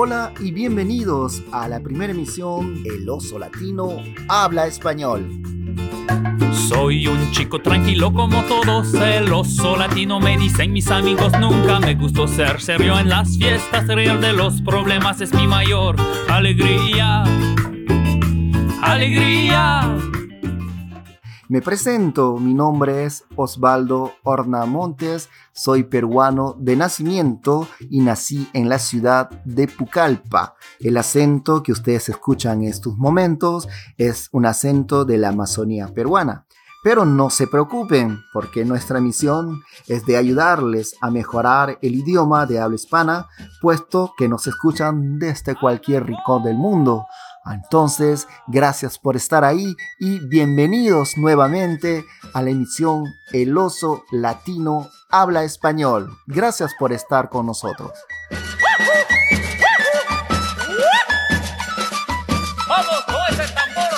Hola y bienvenidos a la primera emisión El Oso Latino Habla Español. Soy un chico tranquilo como todos, el oso latino me dicen mis amigos, nunca me gustó ser serio en las fiestas, real de los problemas es mi mayor alegría. Alegría. Me presento, mi nombre es Osvaldo Horna Montes, soy peruano de nacimiento y nací en la ciudad de Pucallpa. El acento que ustedes escuchan en estos momentos es un acento de la Amazonía peruana. Pero no se preocupen, porque nuestra misión es de ayudarles a mejorar el idioma de habla hispana, puesto que nos escuchan desde cualquier rincón del mundo. Entonces, gracias por estar ahí y bienvenidos nuevamente a la emisión El Oso Latino Habla Español. Gracias por estar con nosotros. ¡Vamos con ese tambor,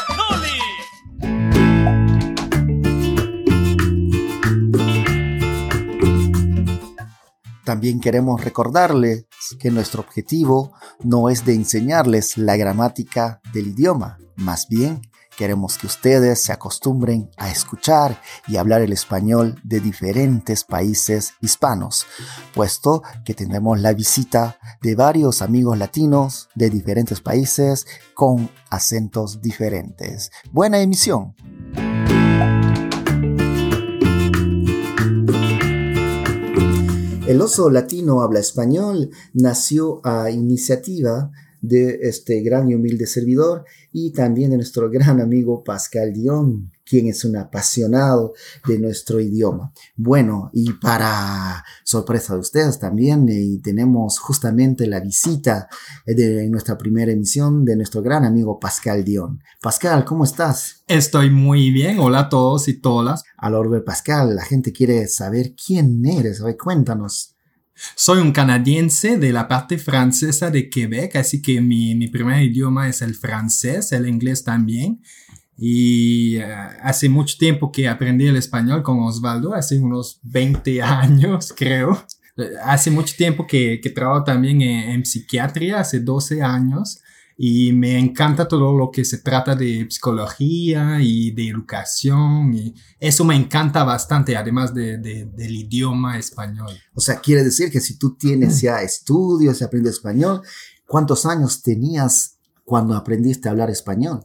También queremos recordarles que nuestro objetivo no es de enseñarles la gramática del idioma, más bien queremos que ustedes se acostumbren a escuchar y hablar el español de diferentes países hispanos, puesto que tenemos la visita de varios amigos latinos de diferentes países con acentos diferentes. Buena emisión. El oso latino habla español nació a iniciativa de este gran y humilde servidor y también de nuestro gran amigo Pascal Dion, quien es un apasionado de nuestro idioma. Bueno, y para sorpresa de ustedes también, eh, tenemos justamente la visita de nuestra primera emisión de nuestro gran amigo Pascal Dion. Pascal, ¿cómo estás? Estoy muy bien. Hola a todos y todas. Al orbe Pascal, la gente quiere saber quién eres. A ver, cuéntanos. Soy un canadiense de la parte francesa de Quebec, así que mi, mi primer idioma es el francés, el inglés también. Y uh, hace mucho tiempo que aprendí el español con Osvaldo, hace unos 20 años creo. Hace mucho tiempo que, que trabajo también en, en, psiquiatría, hace 12 años. Y me encanta todo lo que se trata de psicología y de educación. Y eso me encanta bastante, además de, de, del idioma español. O sea, quiere decir que si tú tienes ya estudios y aprendes español, ¿cuántos años tenías cuando aprendiste a hablar español?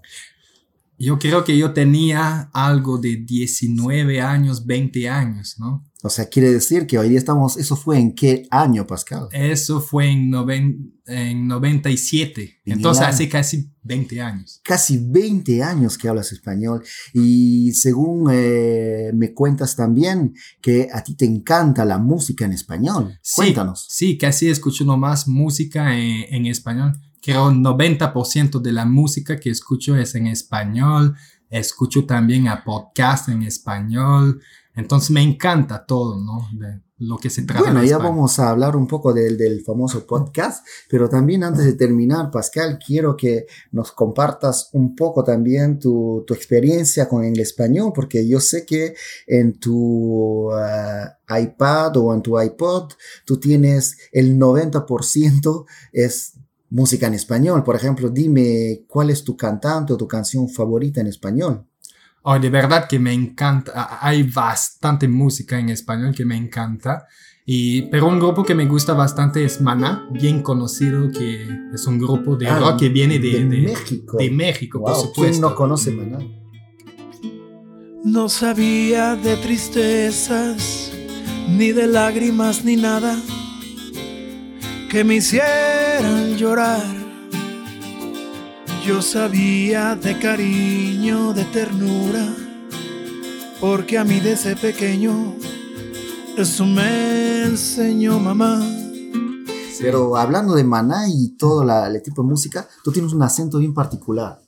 Yo creo que yo tenía algo de 19 años, 20 años, ¿no? O sea, quiere decir que hoy día estamos, ¿eso fue en qué año, Pascal? Eso fue en, noven, en 97, en entonces hace casi 20 años. Casi 20 años que hablas español y según eh, me cuentas también que a ti te encanta la música en español. Sí, Cuéntanos. Sí, casi escucho nomás música en, en español. Creo 90% de la música que escucho es en español. Escucho también a podcast en español. Entonces me encanta todo, ¿no? De lo que se trata. Bueno, ya vamos a hablar un poco del, del, famoso podcast, pero también antes de terminar, Pascal, quiero que nos compartas un poco también tu, tu experiencia con el español, porque yo sé que en tu uh, iPad o en tu iPod tú tienes el 90% es música en español. Por ejemplo, dime cuál es tu cantante o tu canción favorita en español. Oh, de verdad que me encanta. Hay bastante música en español que me encanta. Y, pero un grupo que me gusta bastante es Maná, bien conocido, que es un grupo de ah, rock que viene de, de, de México. De México, wow, por supuesto. ¿Quién no conoce Maná? No sabía de tristezas, ni de lágrimas, ni nada que me hicieran llorar. Yo sabía de cariño, de ternura, porque a mí desde pequeño eso me enseñó mamá. Pero hablando de Maná y todo la, el tipo de música, tú tienes un acento bien particular.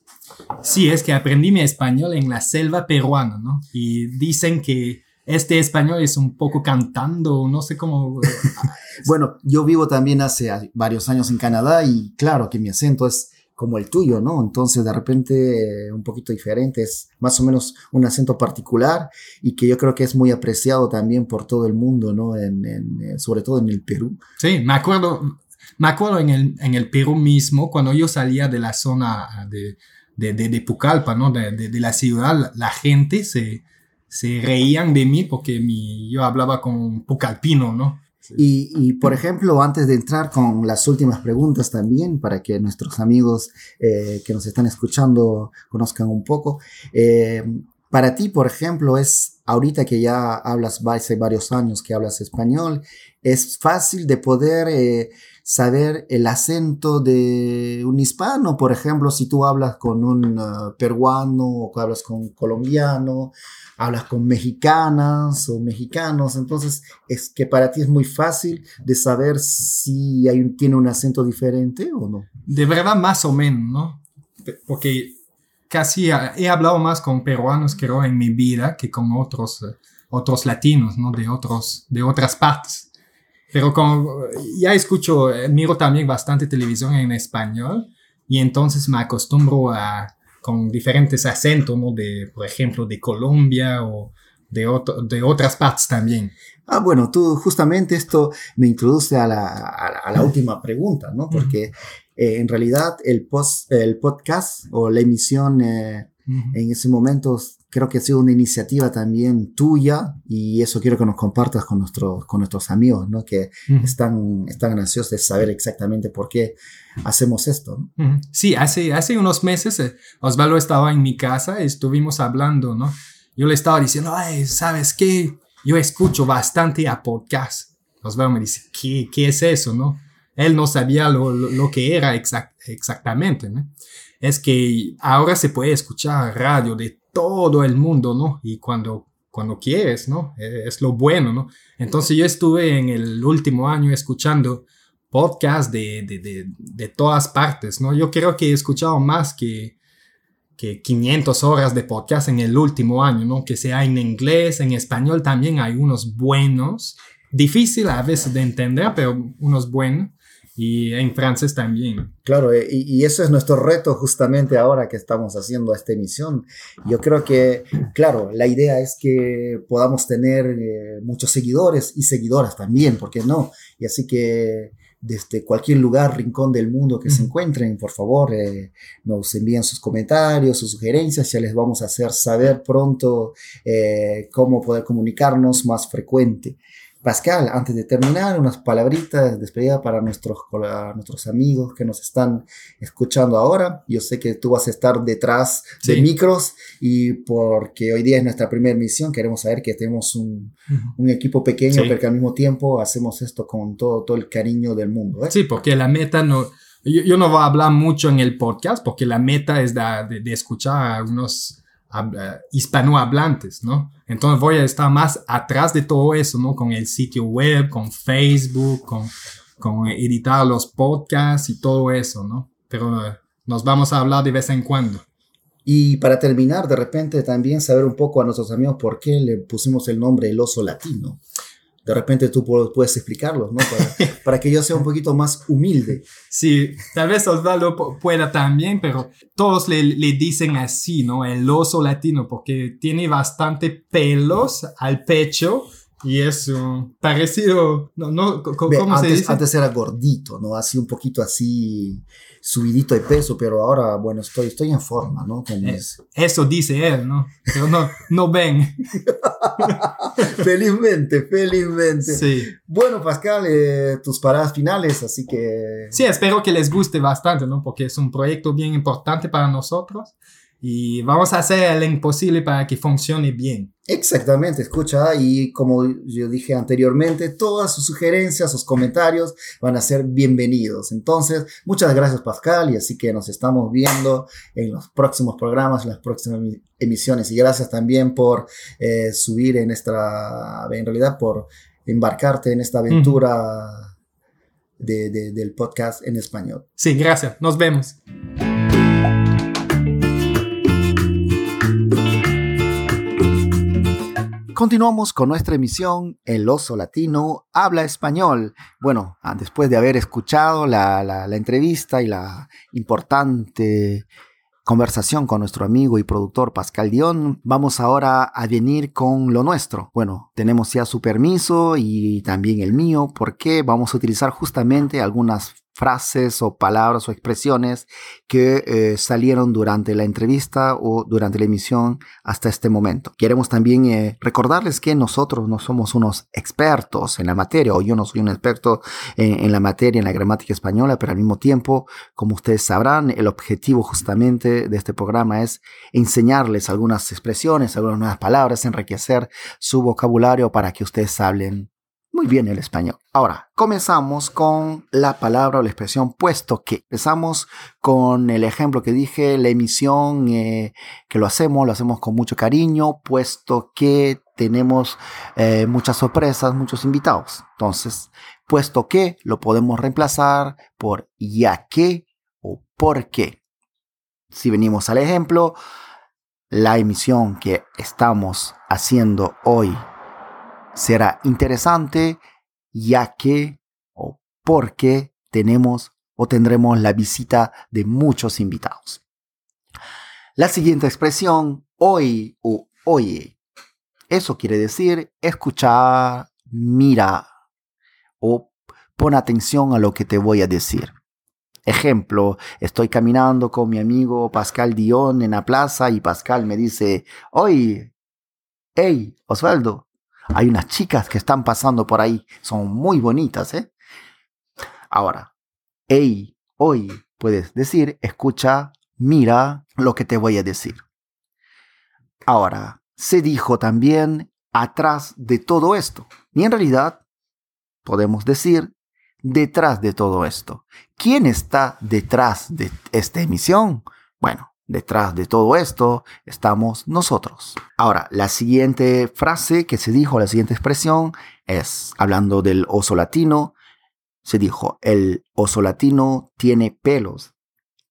Sí, es que aprendí mi español en la selva peruana, ¿no? Y dicen que este español es un poco cantando, no sé cómo... bueno, yo vivo también hace varios años en Canadá y claro que mi acento es como el tuyo, ¿no? Entonces de repente un poquito diferente, es más o menos un acento particular y que yo creo que es muy apreciado también por todo el mundo, ¿no? En, en, sobre todo en el Perú. Sí, me acuerdo, Me acuerdo en el, en el Perú mismo, cuando yo salía de la zona de, de, de, Pucallpa, ¿no? De, de, la ciudad, la, gente se, se reían de mí porque mi, yo hablaba con pucalpino, ¿no? Y, y, por ejemplo, antes de entrar con las últimas preguntas también, para que nuestros amigos eh, que nos están escuchando conozcan un poco, eh, para ti, por ejemplo, es ahorita que ya hablas hace varios años que hablas español, es fácil de poder eh, saber el acento de un hispano, por ejemplo, si tú hablas con un uh, peruano o hablas con un colombiano, hablas con mexicanas o mexicanos, entonces es que para ti es muy fácil de saber si hay tiene un acento diferente o no. De verdad, más o menos, ¿no? Porque casi he hablado más con peruanos, creo, en mi vida que con otros, eh, otros latinos, ¿no? De, otros, de otras partes. Pero como ya escucho, eh, miro también bastante televisión en español y entonces me acostumbro a con diferentes acentos, ¿no? De, por ejemplo, de Colombia o de, de otras partes también. Ah, bueno, tú justamente esto me introduce a la, a la, última pregunta, ¿no? Porque eh, en realidad el, post, el podcast o la emisión eh, en ese momento creo que ha sido una iniciativa también tuya y eso quiero que nos compartas con, nuestros con nuestros amigos, ¿no? Que están, están ansiosos de saber exactamente por qué hacemos esto, ¿no? Sí, hace, hace unos meses eh, Osvaldo estaba en mi casa, estuvimos hablando, ¿no? Yo le estaba diciendo, ay, ¿sabes qué? Yo escucho bastante a podcast. Osvaldo me dice, ¿qué, qué es eso, no? Él no sabía lo, lo, que era exactamente, ¿no? Es que ahora se puede escuchar radio de todo el mundo, ¿no? Y cuando, cuando quieres, ¿no? E, es lo bueno, ¿no? Entonces yo estuve en el último año escuchando podcasts de, de, de, de todas partes, ¿no? Yo creo que he escuchado más que, que 500 horas de podcast en el último año, ¿no? Que sea en inglés, en español también hay unos buenos, difícil a veces de entender, pero unos buenos y en francés también. Claro, eh, y, y, eso es nuestro reto justamente ahora que estamos haciendo esta emisión. Yo creo que, claro, la idea es que podamos tener eh, muchos seguidores y seguidoras también, ¿por qué no? Y así que desde cualquier lugar, rincón del mundo que se encuentren, por favor, eh, nos envíen sus comentarios, sus sugerencias, ya les vamos a hacer saber pronto cómo poder comunicarnos más frecuente. Pascal, antes de terminar, unas palabritas de despedida para nuestros, nuestros amigos que nos están escuchando ahora. Yo sé que tú vas a estar detrás de micros y porque hoy día es nuestra primera misión, queremos saber que tenemos un, un equipo pequeño, pero que al mismo tiempo hacemos esto con todo, todo el cariño del mundo. ¿eh? Sí, porque la meta no... Yo, no voy a hablar mucho en el podcast porque la meta es de, de escuchar a unos hispanohablantes, ¿no? Entonces voy a estar más atrás de todo eso, ¿no? Con el sitio web, con Facebook, con, con editar los podcasts y todo eso, ¿no? Pero eh, nos vamos a hablar de vez en cuando. Y para terminar, de repente también saber un poco a nuestros amigos por qué le pusimos el nombre El Oso Latino de repente tú puedes explicarlo, ¿no? Para, que yo sea un poquito más humilde. Sí, tal vez Osvaldo pueda también, pero todos le, le, dicen así, ¿no? El oso latino, porque tiene bastante pelos al pecho y es parecido, no, no, ¿cómo antes, se dice? Antes era gordito, ¿no? Así un poquito así subidito de peso, pero ahora, bueno, estoy, estoy en forma, ¿no? Eh, eso dice él, ¿no? Pero no, no ven. felizmente, felizmente. Sí. Bueno, Pascal, eh, tus paradas finales, así que... Sí, espero que les guste bastante, ¿no? Porque es un proyecto bien importante para nosotros y vamos a hacer el imposible para que funcione bien. Exactamente, escucha, y como yo dije anteriormente, todas sus sugerencias, sus comentarios van a ser bienvenidos. Entonces, muchas gracias Pascal, y así que nos estamos viendo en los próximos programas, en las próximas emisiones. Y gracias también por eh, subir en esta, en realidad por embarcarte en esta aventura del podcast en español. Sí, gracias, nos vemos. Continuamos con nuestra emisión El oso latino habla español. Bueno, ah, después de haber escuchado la, entrevista y la importante conversación con nuestro amigo y productor Pascal Dion, vamos ahora a venir con lo nuestro. Bueno, tenemos ya su permiso y también el mío porque vamos a utilizar justamente algunas frases o palabras o expresiones que eh, salieron durante la entrevista o durante la emisión hasta este momento. Queremos también eh, recordarles que nosotros no somos unos expertos en la materia o yo no soy un experto en, en, la materia, en la gramática española, pero al mismo tiempo, como ustedes sabrán, el objetivo justamente de este programa es enseñarles algunas expresiones, algunas nuevas palabras, enriquecer su vocabulario para que ustedes hablen muy bien el español. Ahora, comenzamos con la palabra o la expresión puesto que. Empezamos con el ejemplo que dije, la emisión eh, que lo hacemos, lo hacemos con mucho cariño, puesto que tenemos eh, muchas sorpresas, muchos invitados. Entonces, puesto que lo podemos reemplazar por ya que o por qué. Si venimos al ejemplo, la emisión que estamos haciendo hoy será interesante ya que o porque tenemos o tendremos la visita de muchos invitados. La siguiente expresión, hoy o oye, eso quiere decir escuchar, mira o pon atención a lo que te voy a decir. Ejemplo, estoy caminando con mi amigo Pascal Dion en la plaza y Pascal me dice, oye, hey, Osvaldo, hay unas chicas que están pasando por ahí, son muy bonitas, ¿eh? Ahora, hoy puedes decir, escucha, mira lo que te voy a decir. Ahora, se dijo también atrás de todo esto. Y en realidad, podemos decir detrás de todo esto. ¿Quién está detrás de esta emisión? Bueno, Detrás de todo esto estamos nosotros. Ahora, la siguiente frase que se dijo, la siguiente expresión es, hablando del oso latino, se dijo, el oso latino tiene pelos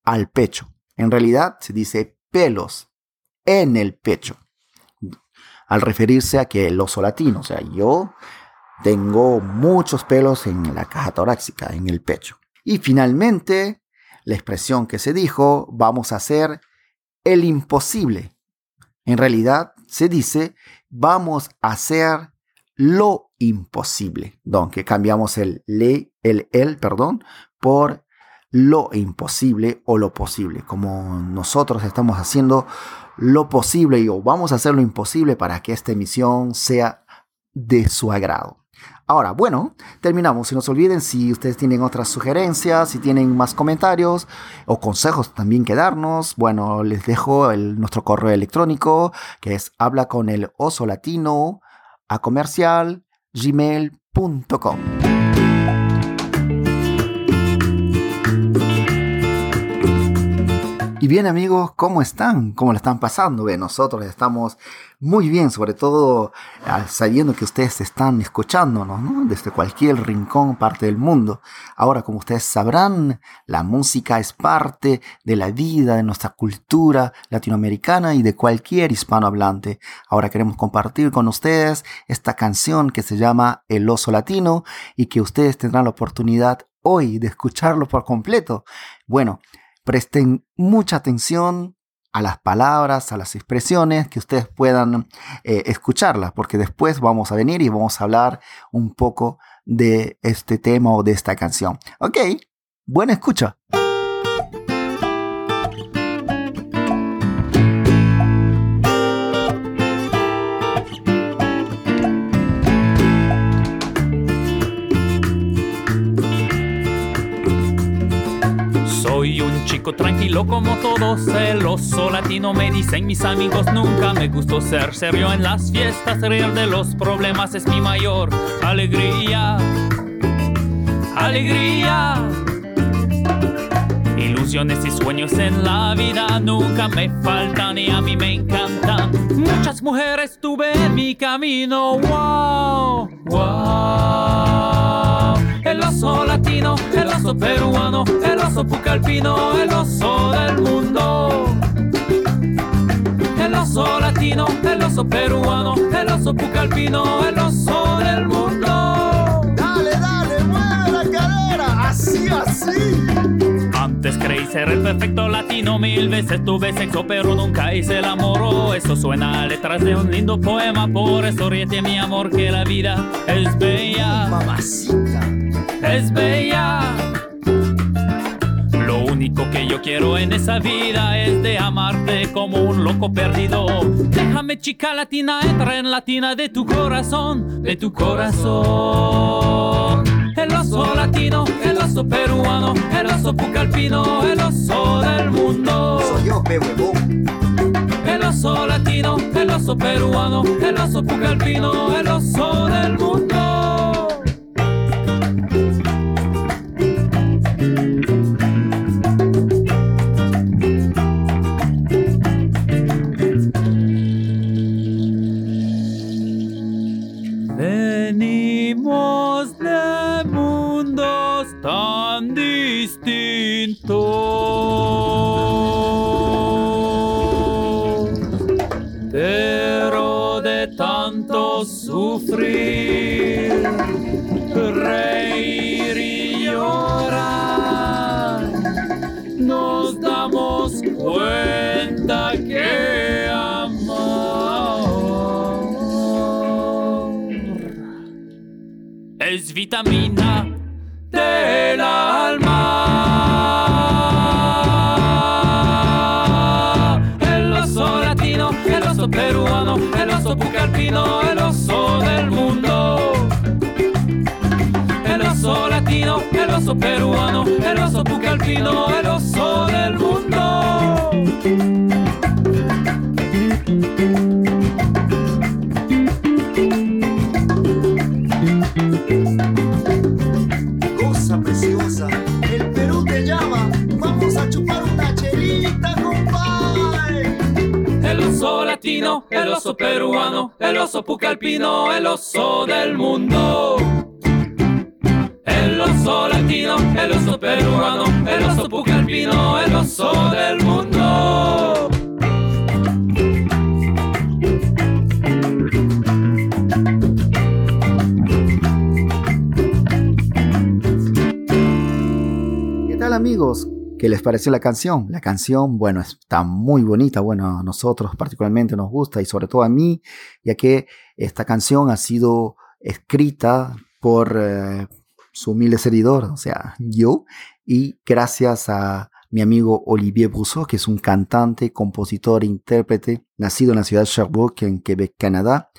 al pecho. En realidad se dice pelos en el pecho. Al referirse a que el oso latino, o sea, yo tengo muchos pelos en la caja torácica, en el pecho. Y finalmente, la expresión que se dijo, vamos a hacer el imposible. En realidad se dice, vamos a hacer lo imposible. que cambiamos el le, el el, perdón, por lo imposible o lo posible. Como nosotros estamos haciendo lo posible y o vamos a hacer lo imposible para que esta emisión sea de su agrado. Ahora, bueno, terminamos. No se olviden si ustedes tienen otras sugerencias, si tienen más comentarios o consejos también que darnos. Bueno, les dejo nuestro correo electrónico que es habla con el oso latino a comercial gmail.com. Y bien amigos, ¿cómo están? ¿Cómo le están pasando? Bien, nosotros estamos muy bien, sobre todo ah, sabiendo que ustedes están escuchándonos ¿no? desde cualquier rincón, parte del mundo. Ahora, como ustedes sabrán, la música es parte de la vida, de nuestra cultura latinoamericana y de cualquier hispanohablante. Ahora queremos compartir con ustedes esta canción que se llama El oso latino y que ustedes tendrán la oportunidad hoy de escucharlo por completo. Bueno, presten mucha atención a las palabras, a las expresiones, que ustedes puedan eh, escucharlas, porque después vamos a venir y vamos a hablar un poco de este tema o de esta canción. Ok, buena escucha. Chico tranquilo como todos, celoso latino me dicen mis amigos, nunca me gustó ser serio en las fiestas, real de los problemas es mi mayor alegría, alegría. Ilusiones y sueños en la vida nunca me faltan y a mí me encantan. Muchas mujeres tuve en mi camino, wow, wow. Oso peruano, el oso pucalpino, el oso del mundo. El oso latino, el oso peruano, el oso pucalpino, el oso del mundo. Dale, dale, mueve la cadera, así, así. Antes creí ser el perfecto latino. Mil veces tuve sexo, pero nunca hice el amor. Eso suena a letras de un lindo poema. Por eso ríete, mi amor, que la vida es bella. Mamacita. Es bella. Lo único que yo quiero en esa vida es de amarte como un loco perdido. Déjame, chica latina, entra en la tina de tu corazón, de tu corazón. El oso latino, el oso peruano, el oso pucalpino, el oso del mundo. Soy yo, huevón. El oso latino, el oso peruano, el oso pucalpino, el oso del mundo. Es vitamina del alma. El oso latino, el oso peruano, el oso pucalpino, el oso del mundo. El oso latino, el oso peruano, el oso pucalpino, el oso del mundo. El oso peruano, el oso pucalpino, el oso del mundo. El oso latino, el oso peruano, el oso pucalpino, el oso del mundo. ¿Qué tal amigos? ¿Qué les pareció la canción? La canción, bueno, está muy bonita. Bueno, a nosotros particularmente nos gusta y sobre todo a mí, ya que esta canción ha sido escrita por eh, su humilde servidor, o sea, yo, y gracias a mi amigo Olivier Brousseau, que es un cantante, compositor intérprete, nacido en la ciudad de Sherbrooke, en Quebec, Canadá,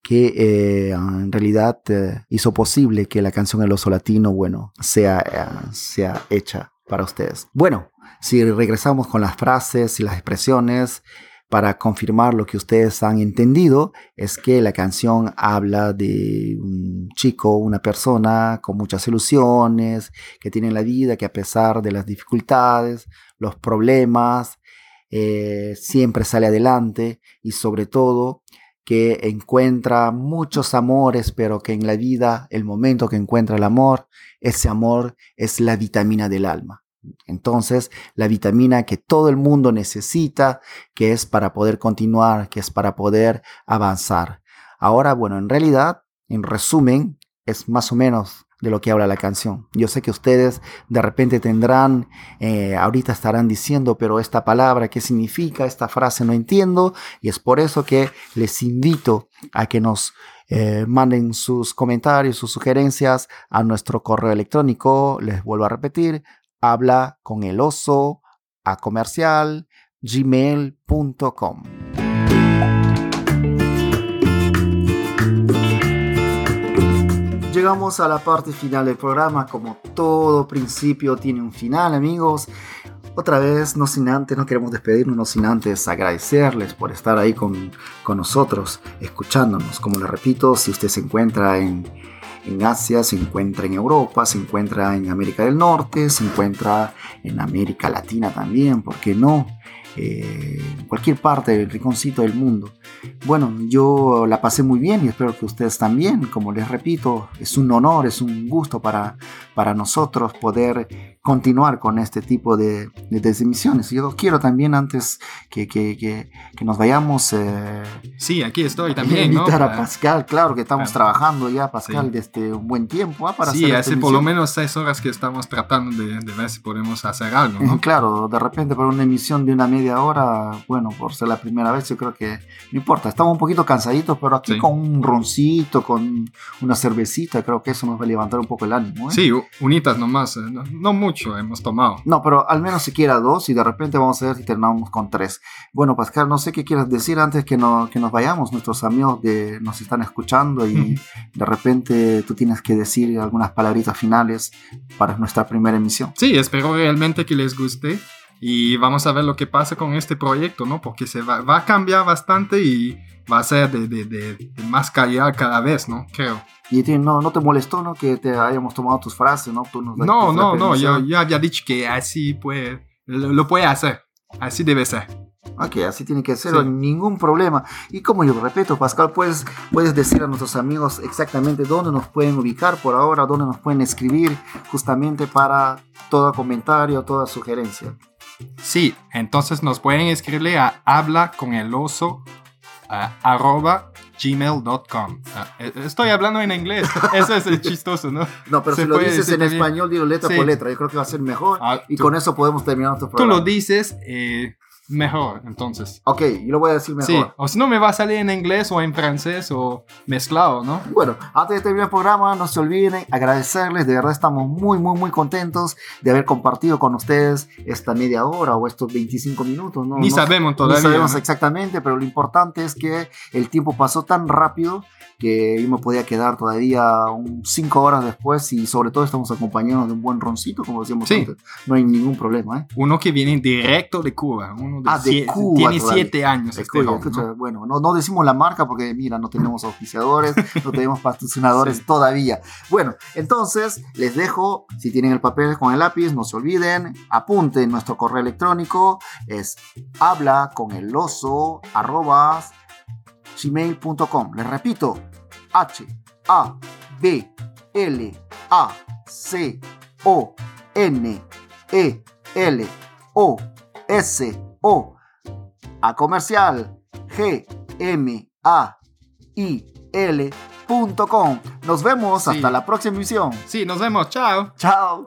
que eh, en realidad eh, hizo posible que la canción El Oso Latino, bueno, sea, eh, sea hecha para ustedes. Bueno, si regresamos con las frases y las expresiones para confirmar lo que ustedes han entendido, es que la canción habla de un chico, una persona con muchas ilusiones, que tiene en la vida, que a pesar de las dificultades, los problemas, eh, siempre sale adelante y sobre todo que encuentra muchos amores, pero que en la vida, el momento que encuentra el amor, ese amor es la vitamina del alma. Entonces, la vitamina que todo el mundo necesita, que es para poder continuar, que es para poder avanzar. Ahora, bueno, en realidad, en resumen, es más o menos de lo que habla la canción. Yo sé que ustedes de repente tendrán, eh, ahorita estarán diciendo, pero esta palabra, ¿qué significa? Esta frase no entiendo. Y es por eso que les invito a que nos eh, manden sus comentarios, sus sugerencias a nuestro correo electrónico. Les vuelvo a repetir, habla con el oso a comercial gmail.com. Llegamos a la parte final del programa, como todo principio tiene un final amigos. Otra vez, no sin antes, no queremos despedirnos, no sin antes agradecerles por estar ahí con, con nosotros, escuchándonos. Como les repito, si usted se encuentra en, en Asia, se encuentra en Europa, se encuentra en América del Norte, se encuentra en América Latina también, ¿por qué no? Eh, cualquier parte del rinconcito del mundo. Bueno, yo la pasé muy bien y espero que ustedes también. Como les repito, es un honor, es un gusto para, para nosotros poder continuar con este tipo de, de, emisiones. Yo quiero también, antes que, que, que, nos vayamos... Eh, sí, aquí estoy también. Invitar a Pascal, claro que estamos trabajando ya, Pascal, desde un buen tiempo. ¿ah? Para sí, hace por lo menos seis horas que estamos tratando de, de, ver si podemos hacer algo. ¿no? Claro, de repente para una emisión de una media hora, bueno, por ser la primera vez, yo creo que no importa. Estamos un poquito cansaditos, pero aquí con un roncito, con una cervecita, creo que eso nos va a levantar un poco el ánimo. ¿eh? Sí, unitas nomás, eh, no, no mucho hemos tomado. No, pero al menos siquiera dos y de repente vamos a ver si terminamos con tres. Bueno, Pascal, no sé qué quieres decir antes que, no, que nos vayamos. Nuestros amigos de, nos están escuchando y de repente tú tienes que decir algunas palabritas finales para nuestra primera emisión. Sí, espero realmente que les guste y vamos a ver lo que pasa con este proyecto, ¿no? Porque se va, va a cambiar bastante y va a ser de, de, de, más calidad cada vez, ¿no? Creo. Y no, no te molestó, ¿no? Que te hayamos tomado tus frases, ¿no? Tú nos no, no, no, yo, ya había dicho que así puede, lo, puede hacer, así debe ser. Ok, así tiene que ser, ningún problema. Y como yo repito, Pascal, puedes, puedes decir a nuestros amigos exactamente dónde nos pueden ubicar por ahora, dónde nos pueden escribir justamente para todo comentario, toda sugerencia. Sí, entonces nos pueden escribirle a habla con el oso arroba gmail.com. Ah, e, estoy hablando en inglés, eso es chistoso, ¿no? No, pero si lo dices en español, digo letra por letra, yo creo que va a ser mejor ah, y con eso podemos terminar nuestro programa. Tú lo dices, eh, Mejor, entonces. Ok, yo lo voy a decir mejor. Sí, o si no me va a salir en inglés o en francés o mezclado, ¿no? Bueno, antes de terminar el programa, no se olviden agradecerles, de verdad estamos muy, muy, muy contentos de haber compartido con ustedes esta media hora o estos 25 minutos, ¿no? Ni sabemos todavía. Ni sabemos exactamente, pero lo importante es que el tiempo pasó tan rápido que yo me podía quedar todavía un cinco horas después y sobre todo estamos acompañados de un buen roncito, como decíamos antes. No hay ningún problema, ¿eh? Uno que viene directo de Cuba, uno de, ah, de Cuba, tiene siete años. Este Bueno, no, no, decimos la marca porque mira, no tenemos auspiciadores, no tenemos patrocinadores todavía. Bueno, entonces les dejo, si tienen el papel con el lápiz, no se olviden, apunten nuestro correo electrónico, es habla con el oso arrobas gmail.com. Les repito, H A B L A C O N E L O S O a comercial G M A I L.com. Nos vemos hasta la próxima emisión. Sí, nos vemos. Chao. Chao.